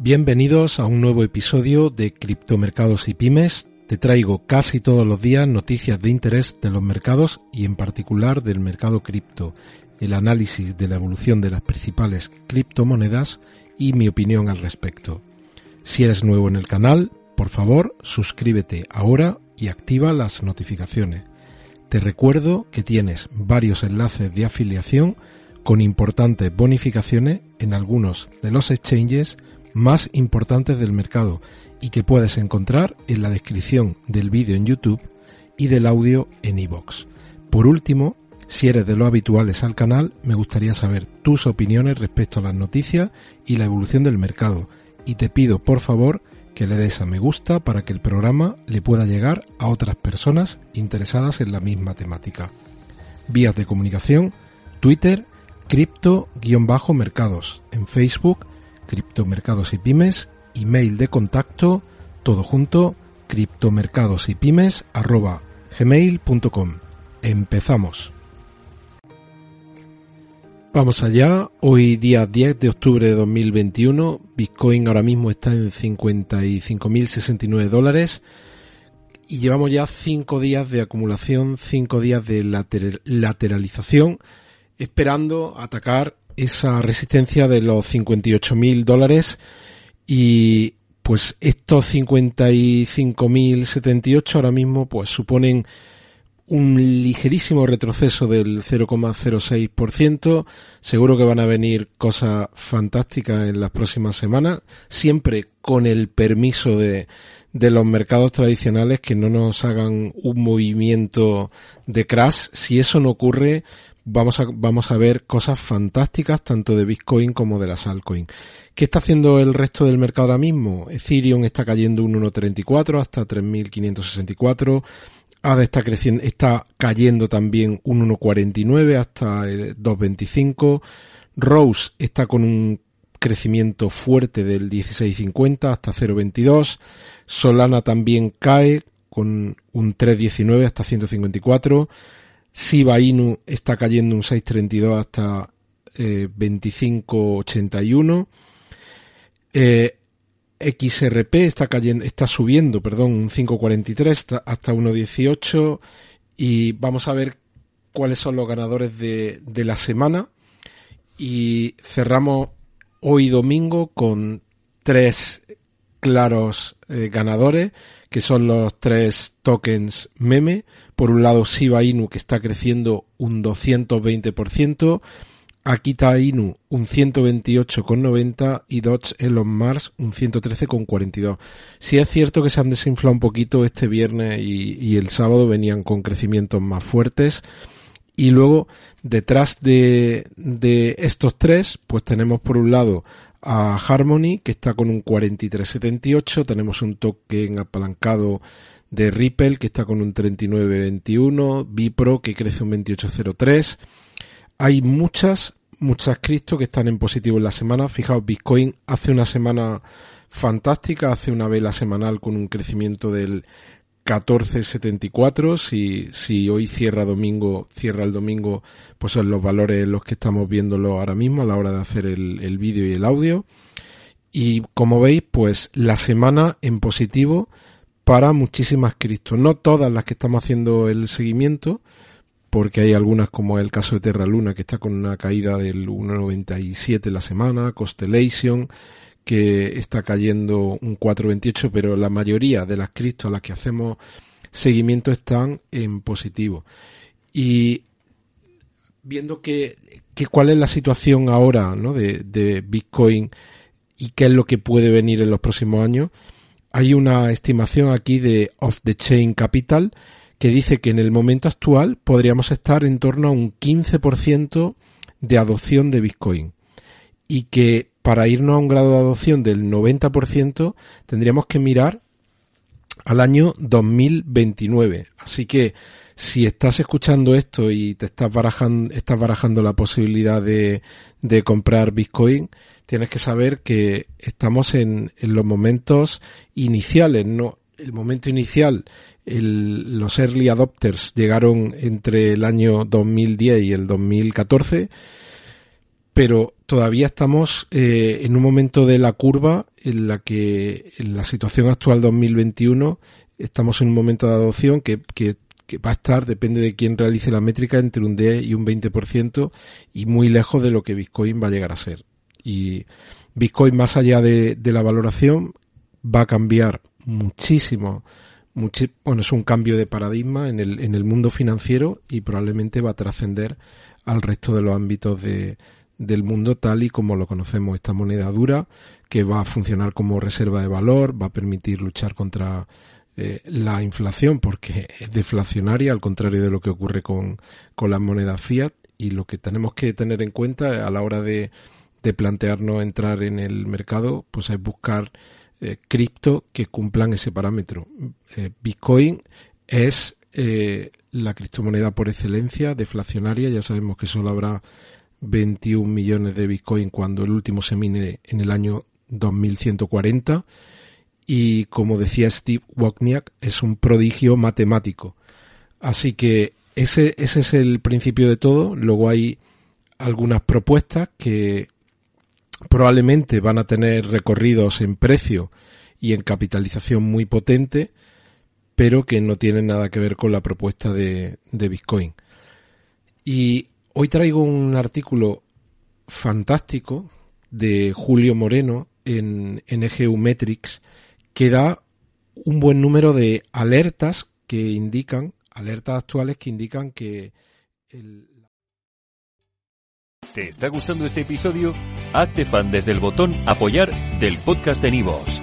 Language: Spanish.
Bienvenidos a un nuevo episodio de Criptomercados y Pymes. Te traigo casi todos los días noticias de interés de los mercados y en particular del mercado cripto, el análisis de la evolución de las principales criptomonedas y mi opinión al respecto. Si eres nuevo en el canal, por favor, suscríbete ahora y activa las notificaciones. Te recuerdo que tienes varios enlaces de afiliación con importantes bonificaciones en algunos de los exchanges más importantes del mercado y que puedes encontrar en la descripción del vídeo en YouTube y del audio en iVoox. Por último, si eres de los habituales al canal, me gustaría saber tus opiniones respecto a las noticias y la evolución del mercado y te pido por favor que le des a me gusta para que el programa le pueda llegar a otras personas interesadas en la misma temática. Vías de comunicación, Twitter, cripto-mercados, en Facebook, criptomercados y pymes, email de contacto, todo junto, criptomercados y pymes arroba gmail.com. Empezamos. Vamos allá, hoy día 10 de octubre de 2021, Bitcoin ahora mismo está en 55.069 dólares y llevamos ya 5 días de acumulación, 5 días de lateralización, esperando atacar esa resistencia de los 58.000 dólares y pues estos 55.078 ahora mismo pues suponen un ligerísimo retroceso del 0,06%. Seguro que van a venir cosas fantásticas en las próximas semanas, siempre con el permiso de, de los mercados tradicionales que no nos hagan un movimiento de crash. Si eso no ocurre, vamos a, vamos a ver cosas fantásticas tanto de Bitcoin como de las altcoins. ¿Qué está haciendo el resto del mercado ahora mismo? Ethereum está cayendo un 1.34 hasta 3.564. ADA está creciendo, está cayendo también un 1.49 hasta 2.25. Rose está con un crecimiento fuerte del 16.50 hasta 0.22. Solana también cae con un 3.19 hasta 154. Shiba Inu está cayendo un 6.32 hasta eh, 25.81. Eh, XRP está cayendo, está subiendo, perdón, un 5.43 hasta 1.18 y vamos a ver cuáles son los ganadores de, de la semana. Y cerramos hoy domingo con tres claros eh, ganadores que son los tres tokens meme. Por un lado Shiba Inu que está creciendo un 220%, Akita Inu un 128,90 y Dodge Elon Mars un 113,42. Si es cierto que se han desinflado un poquito este viernes y, y el sábado venían con crecimientos más fuertes. Y luego, detrás de, de estos tres, pues tenemos por un lado a Harmony, que está con un 43.78. Tenemos un token apalancado de Ripple, que está con un 39.21. Bipro, que crece un 28.03. Hay muchas, muchas cripto que están en positivo en la semana. Fijaos, Bitcoin hace una semana fantástica, hace una vela semanal con un crecimiento del 14.74. Si, si hoy cierra domingo, cierra el domingo, pues son los valores los que estamos viéndolo ahora mismo a la hora de hacer el, el vídeo y el audio. Y como veis, pues la semana en positivo para muchísimas criptos. No todas las que estamos haciendo el seguimiento, porque hay algunas como el caso de Terra Luna que está con una caída del 1,97 la semana, Constellation que está cayendo un 4,28, pero la mayoría de las criptos a las que hacemos seguimiento están en positivo. Y viendo que, cuál es la situación ahora ¿no? de, de Bitcoin y qué es lo que puede venir en los próximos años, hay una estimación aquí de Off the Chain Capital que dice que en el momento actual podríamos estar en torno a un 15% de adopción de Bitcoin y que para irnos a un grado de adopción del 90% tendríamos que mirar al año 2029. Así que si estás escuchando esto y te estás barajando, estás barajando la posibilidad de, de comprar Bitcoin, tienes que saber que estamos en, en los momentos iniciales, no, el momento inicial, el, los early adopters llegaron entre el año 2010 y el 2014 pero todavía estamos eh, en un momento de la curva en la que en la situación actual 2021 estamos en un momento de adopción que, que, va a estar, depende de quién realice la métrica, entre un 10 y un 20% y muy lejos de lo que Bitcoin va a llegar a ser. Y Bitcoin, más allá de, de la valoración, va a cambiar muchísimo. bueno, es un cambio de paradigma en el, en el mundo financiero y probablemente va a trascender al resto de los ámbitos de, del mundo tal y como lo conocemos. Esta moneda dura que va a funcionar como reserva de valor, va a permitir luchar contra eh, la inflación porque es deflacionaria, al contrario de lo que ocurre con, con las monedas fiat. Y lo que tenemos que tener en cuenta a la hora de, de plantearnos entrar en el mercado, pues es buscar eh, cripto que cumplan ese parámetro. Eh, Bitcoin es la criptomoneda por excelencia, deflacionaria, ya sabemos que solo habrá 21 millones de Bitcoin cuando el último se mine en el año 2140 y como decía Steve Wozniak es un prodigio matemático. Así que ese, ese es el principio de todo. Luego hay algunas propuestas que probablemente van a tener recorridos en precio y en capitalización muy potente, pero que no tienen nada que ver con la propuesta de, de Bitcoin. Y Hoy traigo un artículo fantástico de Julio Moreno en, NGU Metrics que da un buen número de alertas que indican, alertas actuales que indican que el... ¿Te está gustando este episodio? Hazte fan desde el botón apoyar del podcast de Nivos.